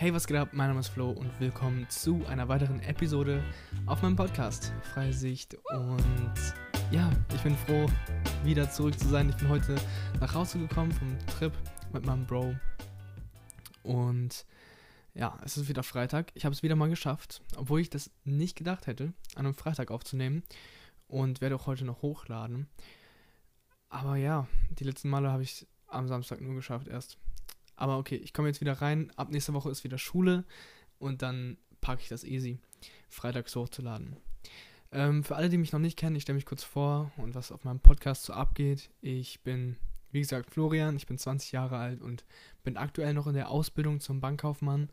Hey, was geht ab? Mein Name ist Flo und willkommen zu einer weiteren Episode auf meinem Podcast Freie Sicht. Und ja, ich bin froh, wieder zurück zu sein. Ich bin heute nach Hause gekommen vom Trip mit meinem Bro. Und ja, es ist wieder Freitag. Ich habe es wieder mal geschafft, obwohl ich das nicht gedacht hätte, an einem Freitag aufzunehmen. Und werde auch heute noch hochladen. Aber ja, die letzten Male habe ich am Samstag nur geschafft erst. Aber okay, ich komme jetzt wieder rein. Ab nächster Woche ist wieder Schule und dann packe ich das easy, freitags hochzuladen. Ähm, für alle, die mich noch nicht kennen, ich stelle mich kurz vor und was auf meinem Podcast so abgeht. Ich bin, wie gesagt, Florian, ich bin 20 Jahre alt und bin aktuell noch in der Ausbildung zum Bankkaufmann,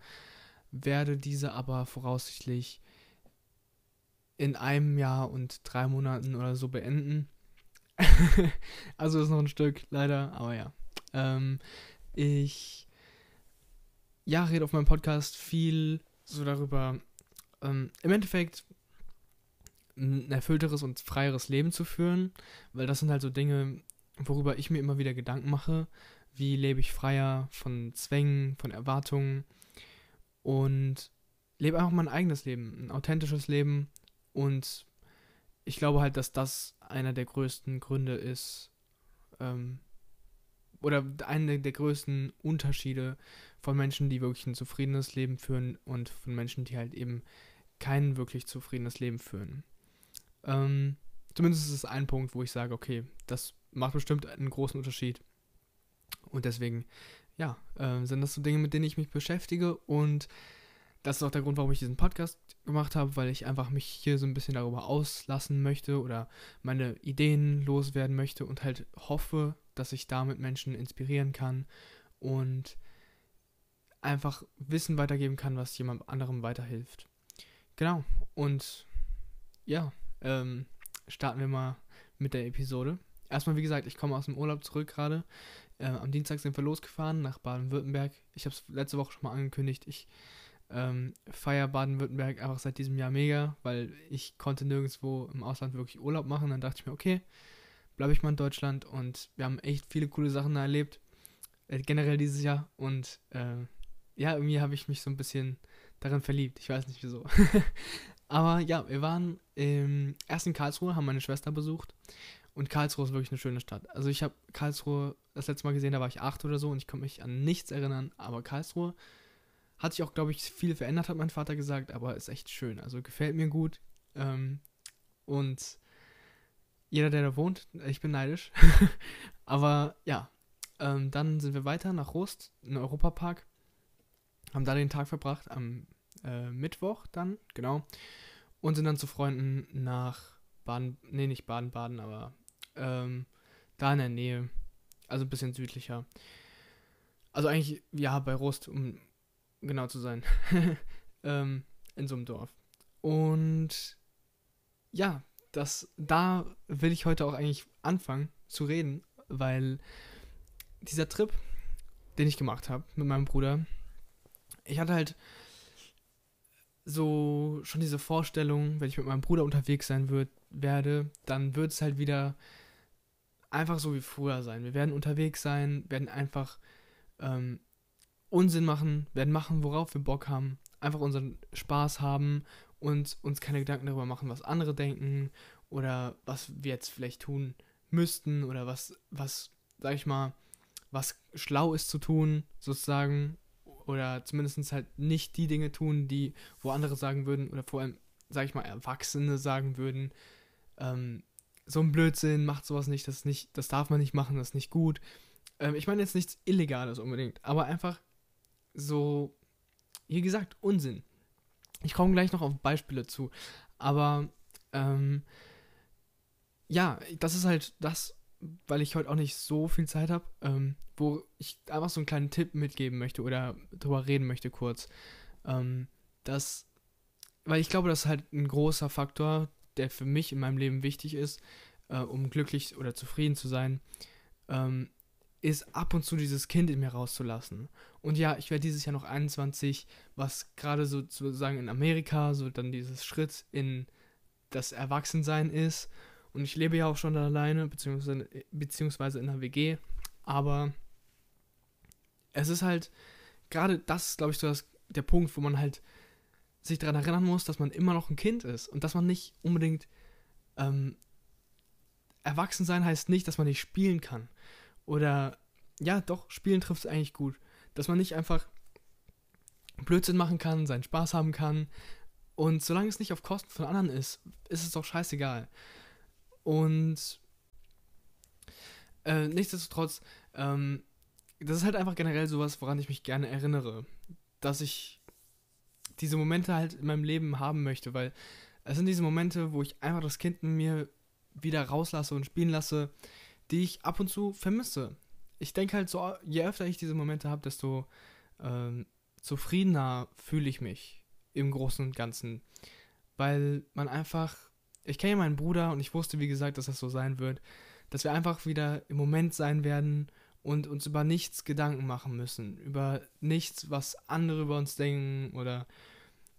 werde diese aber voraussichtlich in einem Jahr und drei Monaten oder so beenden. also ist noch ein Stück, leider, aber ja. Ähm, ich ja, rede auf meinem Podcast viel so darüber, ähm, im Endeffekt ein erfüllteres und freieres Leben zu führen, weil das sind halt so Dinge, worüber ich mir immer wieder Gedanken mache. Wie lebe ich freier von Zwängen, von Erwartungen und lebe einfach mein eigenes Leben, ein authentisches Leben und ich glaube halt, dass das einer der größten Gründe ist, ähm, oder einer der größten Unterschiede von Menschen, die wirklich ein zufriedenes Leben führen und von Menschen, die halt eben kein wirklich zufriedenes Leben führen. Ähm, zumindest ist es ein Punkt, wo ich sage, okay, das macht bestimmt einen großen Unterschied. Und deswegen, ja, äh, sind das so Dinge, mit denen ich mich beschäftige und das ist auch der Grund, warum ich diesen Podcast gemacht habe, weil ich einfach mich hier so ein bisschen darüber auslassen möchte oder meine Ideen loswerden möchte und halt hoffe, dass ich damit Menschen inspirieren kann und einfach Wissen weitergeben kann, was jemand anderem weiterhilft. Genau. Und ja, ähm, starten wir mal mit der Episode. Erstmal, wie gesagt, ich komme aus dem Urlaub zurück gerade. Äh, am Dienstag sind wir losgefahren nach Baden-Württemberg. Ich habe es letzte Woche schon mal angekündigt. Ich ähm, feiere Baden-Württemberg einfach seit diesem Jahr mega, weil ich konnte nirgendwo im Ausland wirklich Urlaub machen. Dann dachte ich mir, okay, bleibe ich mal in Deutschland und wir haben echt viele coole Sachen da erlebt. Äh, generell dieses Jahr. Und äh, ja, irgendwie habe ich mich so ein bisschen darin verliebt. Ich weiß nicht wieso. Aber ja, wir waren ähm, erst in Karlsruhe, haben meine Schwester besucht. Und Karlsruhe ist wirklich eine schöne Stadt. Also ich habe Karlsruhe das letzte Mal gesehen, da war ich acht oder so und ich konnte mich an nichts erinnern. Aber Karlsruhe hat sich auch, glaube ich, viel verändert, hat mein Vater gesagt, aber ist echt schön. Also gefällt mir gut. Ähm, und jeder, der da wohnt, ich bin neidisch. aber ja, ähm, dann sind wir weiter nach Rost, in Europapark. Haben da den Tag verbracht, am äh, Mittwoch dann, genau. Und sind dann zu Freunden nach Baden, nee, nicht Baden-Baden, aber ähm, da in der Nähe. Also ein bisschen südlicher. Also eigentlich, ja, bei Rost, um genau zu sein. ähm, in so einem Dorf. Und ja, das, da will ich heute auch eigentlich anfangen zu reden, weil dieser Trip, den ich gemacht habe mit meinem Bruder, ich hatte halt so schon diese Vorstellung, wenn ich mit meinem Bruder unterwegs sein wird, werde, dann wird es halt wieder einfach so wie früher sein. Wir werden unterwegs sein, werden einfach ähm, Unsinn machen, werden machen, worauf wir Bock haben, einfach unseren Spaß haben und uns keine Gedanken darüber machen, was andere denken oder was wir jetzt vielleicht tun müssten oder was, was, sag ich mal, was schlau ist zu tun, sozusagen, oder zumindest halt nicht die Dinge tun, die, wo andere sagen würden, oder vor allem, sag ich mal, Erwachsene sagen würden, ähm, so ein Blödsinn, macht sowas nicht, das nicht, das darf man nicht machen, das ist nicht gut. Ähm, ich meine jetzt nichts Illegales unbedingt, aber einfach so, wie gesagt, Unsinn. Ich komme gleich noch auf Beispiele zu. Aber ähm, ja, das ist halt das, weil ich heute auch nicht so viel Zeit habe, ähm, wo ich einfach so einen kleinen Tipp mitgeben möchte oder drüber reden möchte kurz. Ähm, das, weil ich glaube, das ist halt ein großer Faktor, der für mich in meinem Leben wichtig ist, äh, um glücklich oder zufrieden zu sein. Ähm, ist ab und zu dieses Kind in mir rauszulassen. Und ja, ich werde dieses Jahr noch 21, was gerade so sozusagen in Amerika, so dann dieses Schritt in das Erwachsensein ist. Und ich lebe ja auch schon alleine, beziehungsweise, beziehungsweise in einer WG. Aber es ist halt, gerade das glaube ich, so das der Punkt, wo man halt sich daran erinnern muss, dass man immer noch ein Kind ist und dass man nicht unbedingt ähm, erwachsen sein heißt nicht, dass man nicht spielen kann. Oder ja, doch, spielen trifft es eigentlich gut. Dass man nicht einfach Blödsinn machen kann, seinen Spaß haben kann. Und solange es nicht auf Kosten von anderen ist, ist es doch scheißegal. Und äh, nichtsdestotrotz, ähm, das ist halt einfach generell sowas, woran ich mich gerne erinnere. Dass ich diese Momente halt in meinem Leben haben möchte, weil es sind diese Momente, wo ich einfach das Kind in mir wieder rauslasse und spielen lasse, die ich ab und zu vermisse. Ich denke halt so, je öfter ich diese Momente habe, desto ähm, zufriedener fühle ich mich im Großen und Ganzen. Weil man einfach, ich kenne ja meinen Bruder und ich wusste, wie gesagt, dass das so sein wird, dass wir einfach wieder im Moment sein werden und uns über nichts Gedanken machen müssen. Über nichts, was andere über uns denken oder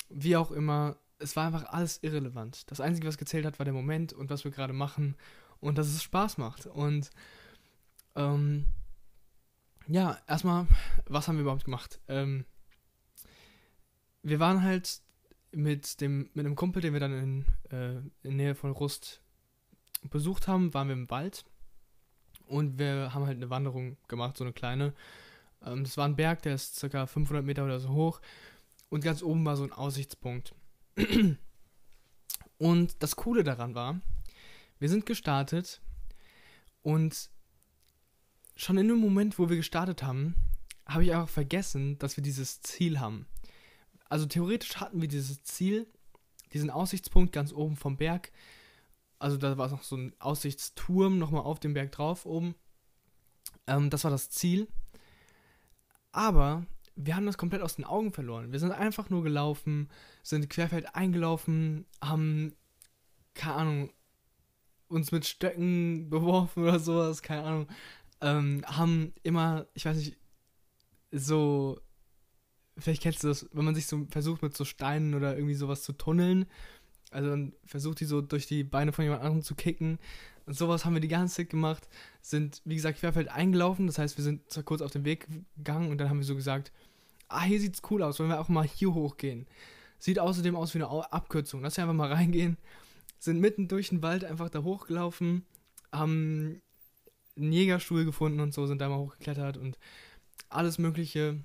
wie auch immer. Es war einfach alles irrelevant. Das Einzige, was gezählt hat, war der Moment und was wir gerade machen und dass es Spaß macht. Und ähm, ja, erstmal, was haben wir überhaupt gemacht? Ähm, wir waren halt mit dem mit einem Kumpel, den wir dann in, äh, in Nähe von Rust besucht haben, waren wir im Wald und wir haben halt eine Wanderung gemacht, so eine kleine. Ähm, das war ein Berg, der ist ca. 500 Meter oder so hoch. Und ganz oben war so ein Aussichtspunkt. und das Coole daran war, wir sind gestartet und schon in dem Moment, wo wir gestartet haben, habe ich einfach vergessen, dass wir dieses Ziel haben. Also theoretisch hatten wir dieses Ziel, diesen Aussichtspunkt ganz oben vom Berg also da war noch so ein Aussichtsturm nochmal auf dem Berg drauf oben. Ähm, das war das Ziel. Aber wir haben das komplett aus den Augen verloren. Wir sind einfach nur gelaufen, sind querfeld eingelaufen, haben, keine Ahnung, uns mit Stöcken beworfen oder sowas, keine Ahnung. Ähm, haben immer, ich weiß nicht, so, vielleicht kennst du das, wenn man sich so versucht mit so Steinen oder irgendwie sowas zu tunneln also dann versucht die so durch die Beine von jemand anderem zu kicken. Und sowas haben wir die ganze Zeit gemacht. Sind, wie gesagt, querfeld eingelaufen. Das heißt, wir sind zwar kurz auf den Weg gegangen und dann haben wir so gesagt, ah, hier sieht's cool aus, wollen wir auch mal hier hochgehen. Sieht außerdem aus wie eine Abkürzung. Lass uns einfach mal reingehen. Sind mitten durch den Wald einfach da hochgelaufen, haben einen Jägerstuhl gefunden und so, sind da mal hochgeklettert und alles Mögliche.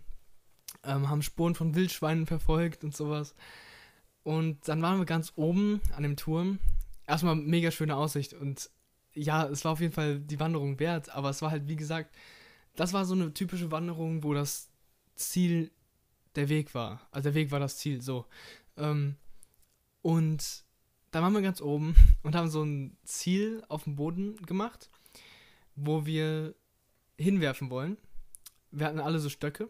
Ähm, haben Spuren von Wildschweinen verfolgt und sowas. Und dann waren wir ganz oben an dem Turm. Erstmal mega schöne Aussicht und ja, es war auf jeden Fall die Wanderung wert, aber es war halt, wie gesagt, das war so eine typische Wanderung, wo das Ziel der Weg war. Also der Weg war das Ziel, so. Ähm, und da waren wir ganz oben und haben so ein Ziel auf dem Boden gemacht, wo wir hinwerfen wollen. Wir hatten alle so Stöcke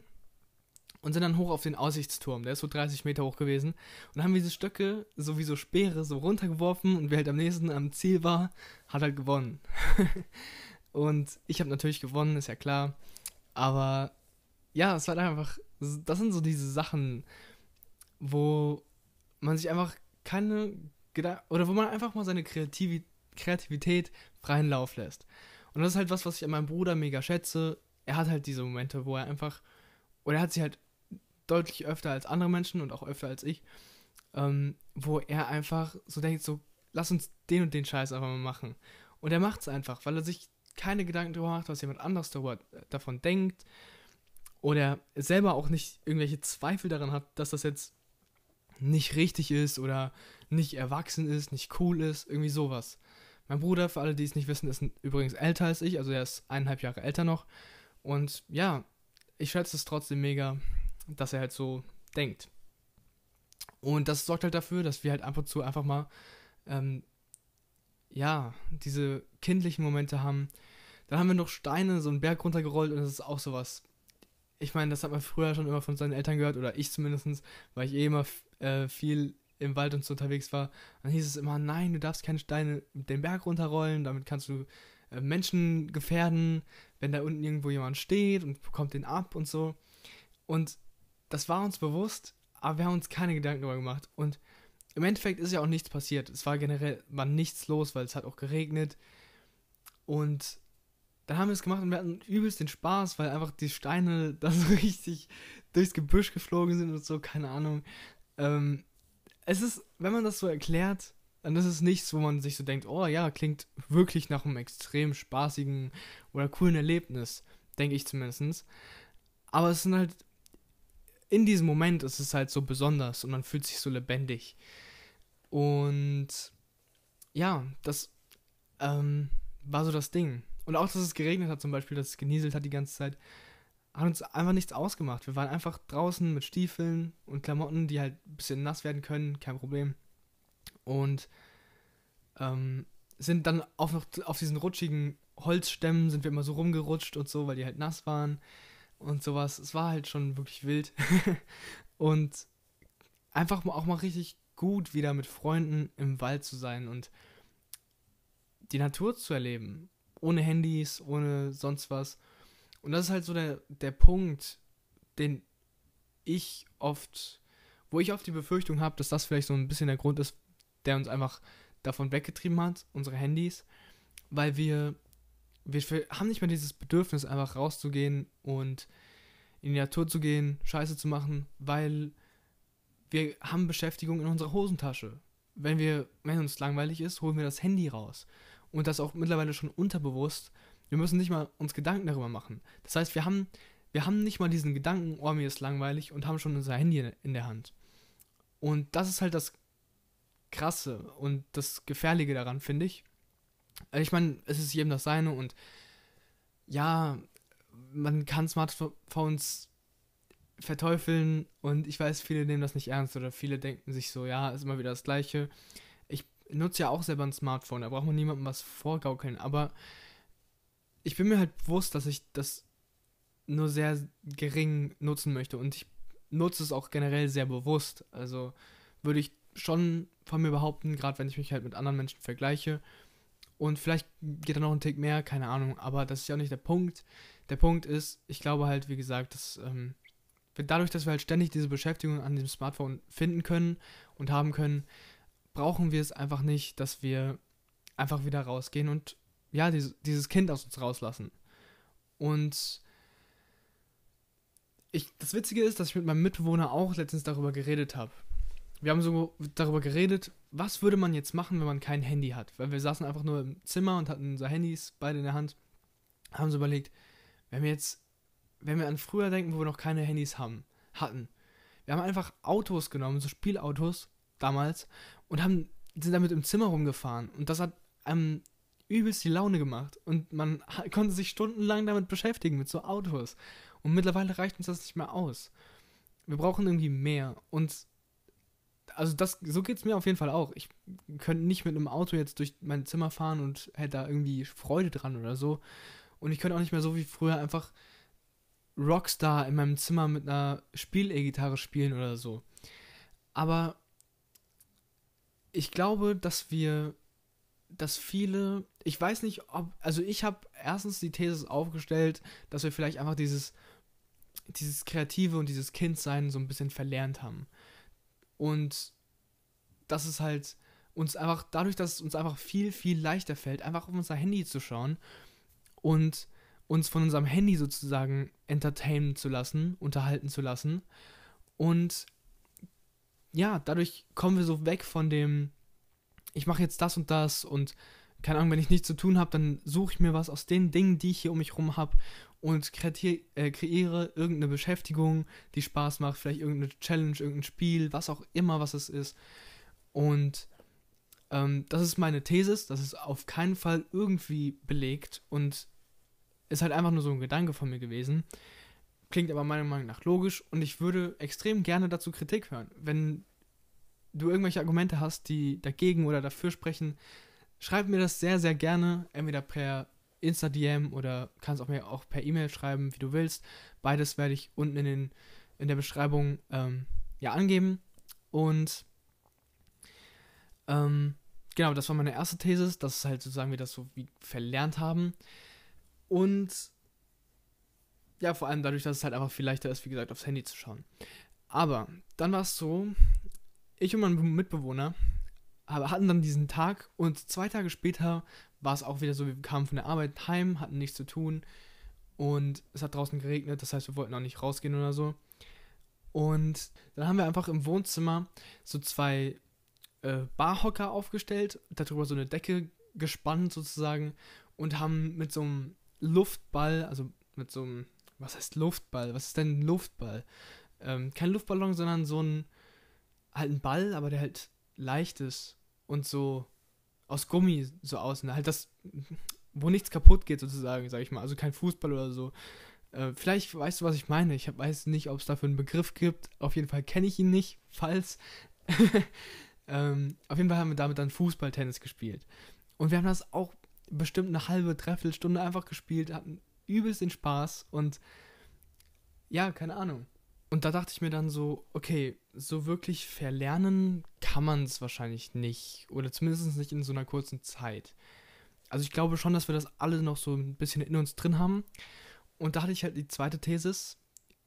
und sind dann hoch auf den Aussichtsturm. Der ist so 30 Meter hoch gewesen. Und haben diese Stöcke, so wie so Speere, so runtergeworfen und wer halt am nächsten am Ziel war, hat halt gewonnen. und ich habe natürlich gewonnen, ist ja klar. Aber ja, es war einfach, das sind so diese Sachen, wo man sich einfach keine Gedanken, oder wo man einfach mal seine Kreativ Kreativität freien Lauf lässt. Und das ist halt was, was ich an meinem Bruder mega schätze. Er hat halt diese Momente, wo er einfach, oder er hat sich halt deutlich öfter als andere Menschen und auch öfter als ich, ähm, wo er einfach so denkt, so, lass uns den und den Scheiß einfach mal machen. Und er macht es einfach, weil er sich keine Gedanken darüber macht, was jemand anderes darüber, äh, davon denkt. Oder selber auch nicht irgendwelche Zweifel daran hat, dass das jetzt nicht richtig ist oder nicht erwachsen ist, nicht cool ist, irgendwie sowas. Mein Bruder, für alle, die es nicht wissen, ist übrigens älter als ich, also er ist eineinhalb Jahre älter noch. Und ja, ich schätze es trotzdem mega, dass er halt so denkt. Und das sorgt halt dafür, dass wir halt ab und zu einfach mal, ähm, ja, diese kindlichen Momente haben. Dann haben wir noch Steine so einen Berg runtergerollt und das ist auch sowas. Ich meine, das hat man früher schon immer von seinen Eltern gehört, oder ich zumindest, weil ich eh immer äh, viel im Wald und so unterwegs war. Dann hieß es immer, nein, du darfst keine Steine den Berg runterrollen, damit kannst du äh, Menschen gefährden, wenn da unten irgendwo jemand steht und bekommt den ab und so. Und das war uns bewusst, aber wir haben uns keine Gedanken darüber gemacht. Und im Endeffekt ist ja auch nichts passiert. Es war generell war nichts los, weil es hat auch geregnet. Und dann haben wir es gemacht und wir hatten übelst den Spaß, weil einfach die Steine da so richtig durchs Gebüsch geflogen sind und so, keine Ahnung. Ähm, es ist, wenn man das so erklärt, dann ist es nichts, wo man sich so denkt, oh ja, klingt wirklich nach einem extrem spaßigen oder coolen Erlebnis, denke ich zumindest. Aber es sind halt, in diesem Moment ist es halt so besonders und man fühlt sich so lebendig. Und ja, das ähm, war so das Ding. Und auch, dass es geregnet hat zum Beispiel, dass es genieselt hat die ganze Zeit, hat uns einfach nichts ausgemacht. Wir waren einfach draußen mit Stiefeln und Klamotten, die halt ein bisschen nass werden können, kein Problem. Und ähm, sind dann auch noch auf diesen rutschigen Holzstämmen sind wir immer so rumgerutscht und so, weil die halt nass waren und sowas. Es war halt schon wirklich wild. und einfach auch mal richtig gut, wieder mit Freunden im Wald zu sein und die Natur zu erleben. Ohne Handys, ohne sonst was. Und das ist halt so der, der Punkt, den ich oft, wo ich oft die Befürchtung habe, dass das vielleicht so ein bisschen der Grund ist, der uns einfach davon weggetrieben hat, unsere Handys, weil wir, wir haben nicht mehr dieses Bedürfnis, einfach rauszugehen und in die Natur zu gehen, Scheiße zu machen, weil wir haben Beschäftigung in unserer Hosentasche. Wenn wir, wenn uns langweilig ist, holen wir das Handy raus. Und das auch mittlerweile schon unterbewusst. Wir müssen nicht mal uns Gedanken darüber machen. Das heißt, wir haben, wir haben nicht mal diesen Gedanken, oh, mir ist langweilig und haben schon unser Handy in der Hand. Und das ist halt das Krasse und das Gefährliche daran, finde ich. Also ich meine, es ist jedem das Seine und ja, man kann Smartphones verteufeln und ich weiß, viele nehmen das nicht ernst oder viele denken sich so, ja, ist immer wieder das Gleiche. Ich nutze ja auch selber ein Smartphone, da braucht man niemandem was vorgaukeln, aber ich bin mir halt bewusst, dass ich das nur sehr gering nutzen möchte und ich nutze es auch generell sehr bewusst. Also würde ich schon von mir behaupten, gerade wenn ich mich halt mit anderen Menschen vergleiche. Und vielleicht geht da noch ein Tick mehr, keine Ahnung, aber das ist ja auch nicht der Punkt. Der Punkt ist, ich glaube halt, wie gesagt, dass ähm, dadurch, dass wir halt ständig diese Beschäftigung an dem Smartphone finden können und haben können, brauchen wir es einfach nicht, dass wir einfach wieder rausgehen und ja, dieses, Kind aus uns rauslassen. Und ich, das Witzige ist, dass ich mit meinem Mitbewohner auch letztens darüber geredet habe wir haben so darüber geredet, was würde man jetzt machen, wenn man kein Handy hat? Weil wir saßen einfach nur im Zimmer und hatten unsere Handys beide in der Hand. Haben so überlegt, wenn wir jetzt, wenn wir an früher denken, wo wir noch keine Handys haben, hatten. Wir haben einfach Autos genommen, so Spielautos damals, und haben, sind damit im Zimmer rumgefahren. Und das hat einem übelst die Laune gemacht. Und man konnte sich stundenlang damit beschäftigen, mit so Autos. Und mittlerweile reicht uns das nicht mehr aus. Wir brauchen irgendwie mehr. Und also das, so geht es mir auf jeden Fall auch. Ich könnte nicht mit einem Auto jetzt durch mein Zimmer fahren und hätte da irgendwie Freude dran oder so. Und ich könnte auch nicht mehr so wie früher einfach Rockstar in meinem Zimmer mit einer Spiel-E-Gitarre spielen oder so. Aber ich glaube, dass wir, dass viele, ich weiß nicht, ob, also ich habe erstens die These aufgestellt, dass wir vielleicht einfach dieses, dieses Kreative und dieses Kindsein so ein bisschen verlernt haben. Und das ist halt uns einfach, dadurch, dass es uns einfach viel, viel leichter fällt, einfach auf unser Handy zu schauen und uns von unserem Handy sozusagen entertainen zu lassen, unterhalten zu lassen. Und ja, dadurch kommen wir so weg von dem, ich mache jetzt das und das und keine Ahnung, wenn ich nichts zu tun habe, dann suche ich mir was aus den Dingen, die ich hier um mich rum habe und kreatier, äh, kreiere irgendeine Beschäftigung, die Spaß macht, vielleicht irgendeine Challenge, irgendein Spiel, was auch immer, was es ist. Und ähm, das ist meine These, das ist auf keinen Fall irgendwie belegt und ist halt einfach nur so ein Gedanke von mir gewesen. Klingt aber meiner Meinung nach logisch und ich würde extrem gerne dazu Kritik hören. Wenn du irgendwelche Argumente hast, die dagegen oder dafür sprechen, schreib mir das sehr, sehr gerne, entweder per Insta-DM oder kannst auch mir auch per E-Mail schreiben, wie du willst. Beides werde ich unten in, den, in der Beschreibung ähm, ja angeben. Und ähm, genau, das war meine erste These, dass halt sozusagen wir das so wie verlernt haben. Und ja, vor allem dadurch, dass es halt einfach viel leichter ist, wie gesagt, aufs Handy zu schauen. Aber dann war es so, ich und mein Mitbewohner hatten dann diesen Tag und zwei Tage später war es auch wieder so, wir kamen von der Arbeit heim, hatten nichts zu tun und es hat draußen geregnet, das heißt, wir wollten auch nicht rausgehen oder so. Und dann haben wir einfach im Wohnzimmer so zwei äh, Barhocker aufgestellt, darüber so eine Decke gespannt sozusagen und haben mit so einem Luftball, also mit so einem, was heißt Luftball? Was ist denn ein Luftball? Ähm, kein Luftballon, sondern so ein, halt ein Ball, aber der halt leicht ist und so aus Gummi so außen. Halt das, wo nichts kaputt geht sozusagen, sag ich mal. Also kein Fußball oder so. Äh, vielleicht weißt du, was ich meine. Ich hab, weiß nicht, ob es dafür einen Begriff gibt. Auf jeden Fall kenne ich ihn nicht, falls. ähm, auf jeden Fall haben wir damit dann Fußballtennis gespielt. Und wir haben das auch bestimmt eine halbe, dreiviertel Stunde einfach gespielt, hatten übelst den Spaß und ja, keine Ahnung. Und da dachte ich mir dann so, okay, so wirklich verlernen kann man es wahrscheinlich nicht. Oder zumindest nicht in so einer kurzen Zeit. Also ich glaube schon, dass wir das alle noch so ein bisschen in uns drin haben. Und da hatte ich halt die zweite Thesis,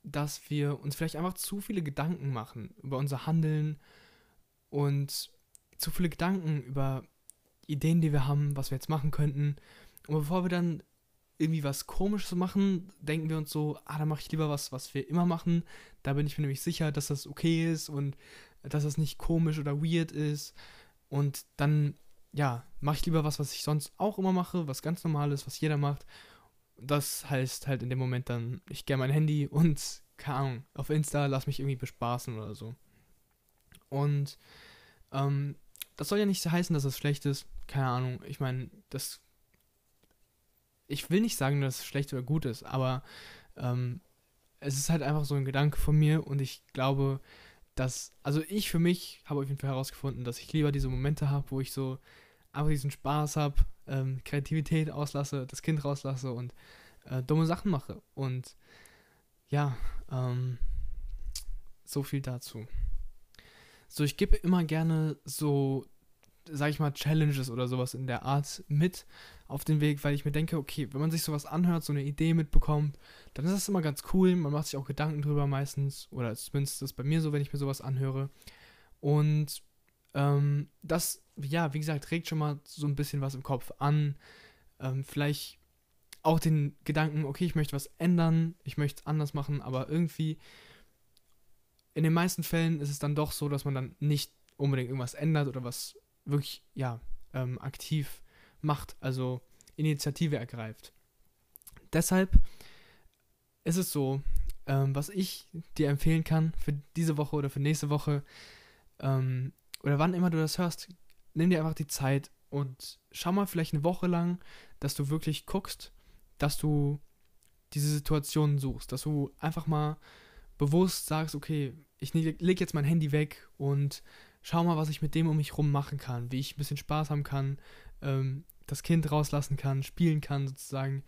dass wir uns vielleicht einfach zu viele Gedanken machen über unser Handeln und zu viele Gedanken über Ideen, die wir haben, was wir jetzt machen könnten. Und bevor wir dann irgendwie was Komisches machen, denken wir uns so, ah, dann mache ich lieber was, was wir immer machen. Da bin ich mir nämlich sicher, dass das okay ist und dass das nicht komisch oder weird ist. Und dann, ja, mache ich lieber was, was ich sonst auch immer mache, was ganz normal ist, was jeder macht. Das heißt halt in dem Moment dann, ich gehe mein Handy und, keine Ahnung, auf Insta lass mich irgendwie bespaßen oder so. Und ähm, das soll ja nicht heißen, dass das schlecht ist. Keine Ahnung. Ich meine, das ich will nicht sagen, dass es schlecht oder gut ist, aber ähm, es ist halt einfach so ein Gedanke von mir und ich glaube, dass, also ich für mich habe auf jeden Fall herausgefunden, dass ich lieber diese Momente habe, wo ich so einfach diesen Spaß habe, ähm, Kreativität auslasse, das Kind rauslasse und äh, dumme Sachen mache. Und ja, ähm, so viel dazu. So, ich gebe immer gerne so sag ich mal, Challenges oder sowas in der Art mit auf den Weg, weil ich mir denke, okay, wenn man sich sowas anhört, so eine Idee mitbekommt, dann ist das immer ganz cool. Man macht sich auch Gedanken drüber meistens, oder zumindest ist das bei mir so, wenn ich mir sowas anhöre. Und ähm, das, ja, wie gesagt, regt schon mal so ein bisschen was im Kopf an. Ähm, vielleicht auch den Gedanken, okay, ich möchte was ändern, ich möchte es anders machen, aber irgendwie in den meisten Fällen ist es dann doch so, dass man dann nicht unbedingt irgendwas ändert oder was wirklich, ja, ähm, aktiv macht, also Initiative ergreift. Deshalb ist es so, ähm, was ich dir empfehlen kann für diese Woche oder für nächste Woche, ähm, oder wann immer du das hörst, nimm dir einfach die Zeit und schau mal vielleicht eine Woche lang, dass du wirklich guckst, dass du diese Situation suchst, dass du einfach mal bewusst sagst, okay, ich lege jetzt mein Handy weg und schau mal, was ich mit dem um mich rum machen kann, wie ich ein bisschen Spaß haben kann, ähm, das Kind rauslassen kann, spielen kann sozusagen.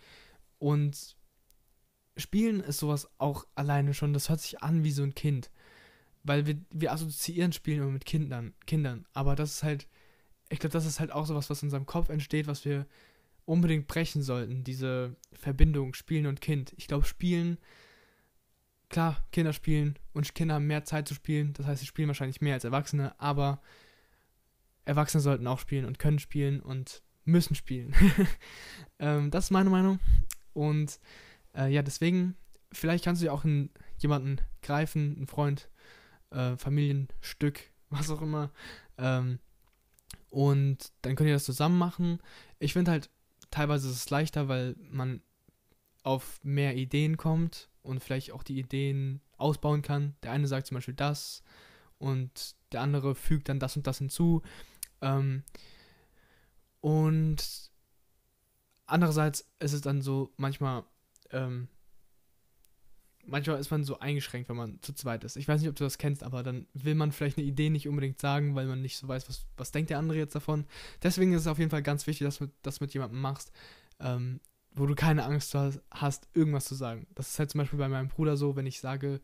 Und Spielen ist sowas auch alleine schon, das hört sich an wie so ein Kind. Weil wir, wir assoziieren Spielen immer mit Kindern, Kindern. Aber das ist halt, ich glaube, das ist halt auch sowas, was in unserem Kopf entsteht, was wir unbedingt brechen sollten, diese Verbindung Spielen und Kind. Ich glaube, Spielen klar, Kinder spielen und Kinder haben mehr Zeit zu spielen. Das heißt, sie spielen wahrscheinlich mehr als Erwachsene, aber Erwachsene sollten auch spielen und können spielen und müssen spielen. ähm, das ist meine Meinung. Und äh, ja, deswegen, vielleicht kannst du ja auch in jemanden greifen, einen Freund, äh, Familienstück, was auch immer. Ähm, und dann könnt ihr das zusammen machen. Ich finde halt, teilweise ist es leichter, weil man auf mehr Ideen kommt und vielleicht auch die Ideen ausbauen kann. Der eine sagt zum Beispiel das und der andere fügt dann das und das hinzu. Ähm, und andererseits ist es dann so manchmal, ähm, manchmal ist man so eingeschränkt, wenn man zu zweit ist. Ich weiß nicht, ob du das kennst, aber dann will man vielleicht eine Idee nicht unbedingt sagen, weil man nicht so weiß, was, was denkt der andere jetzt davon. Deswegen ist es auf jeden Fall ganz wichtig, dass du das mit jemandem machst, ähm, wo du keine Angst hast, irgendwas zu sagen. Das ist halt zum Beispiel bei meinem Bruder so, wenn ich sage,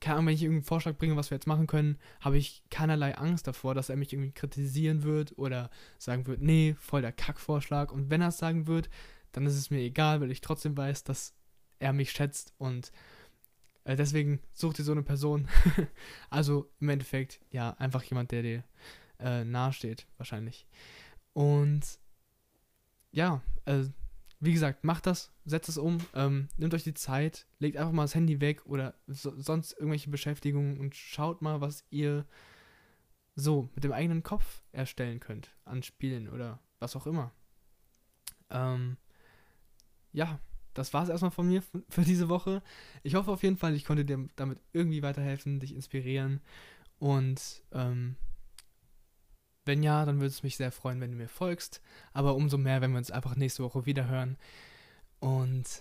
keine Ahnung, wenn ich irgendeinen Vorschlag bringe, was wir jetzt machen können, habe ich keinerlei Angst davor, dass er mich irgendwie kritisieren wird oder sagen wird, nee, voll der Kackvorschlag. Und wenn er es sagen wird, dann ist es mir egal, weil ich trotzdem weiß, dass er mich schätzt und äh, deswegen such dir so eine Person. also im Endeffekt, ja, einfach jemand, der dir äh, nahesteht, wahrscheinlich. Und ja, äh, wie gesagt, macht das, setzt es um, ähm, nehmt euch die Zeit, legt einfach mal das Handy weg oder so, sonst irgendwelche Beschäftigungen und schaut mal, was ihr so mit dem eigenen Kopf erstellen könnt an Spielen oder was auch immer. Ähm, ja, das war es erstmal von mir für diese Woche. Ich hoffe auf jeden Fall, ich konnte dir damit irgendwie weiterhelfen, dich inspirieren. Und ähm, wenn ja, dann würde es mich sehr freuen, wenn du mir folgst. Aber umso mehr, wenn wir uns einfach nächste Woche wieder hören. Und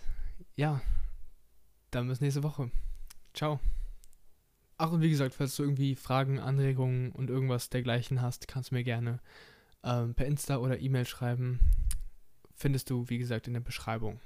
ja, dann bis nächste Woche. Ciao. Ach, und wie gesagt, falls du irgendwie Fragen, Anregungen und irgendwas dergleichen hast, kannst du mir gerne ähm, per Insta oder E-Mail schreiben. Findest du, wie gesagt, in der Beschreibung.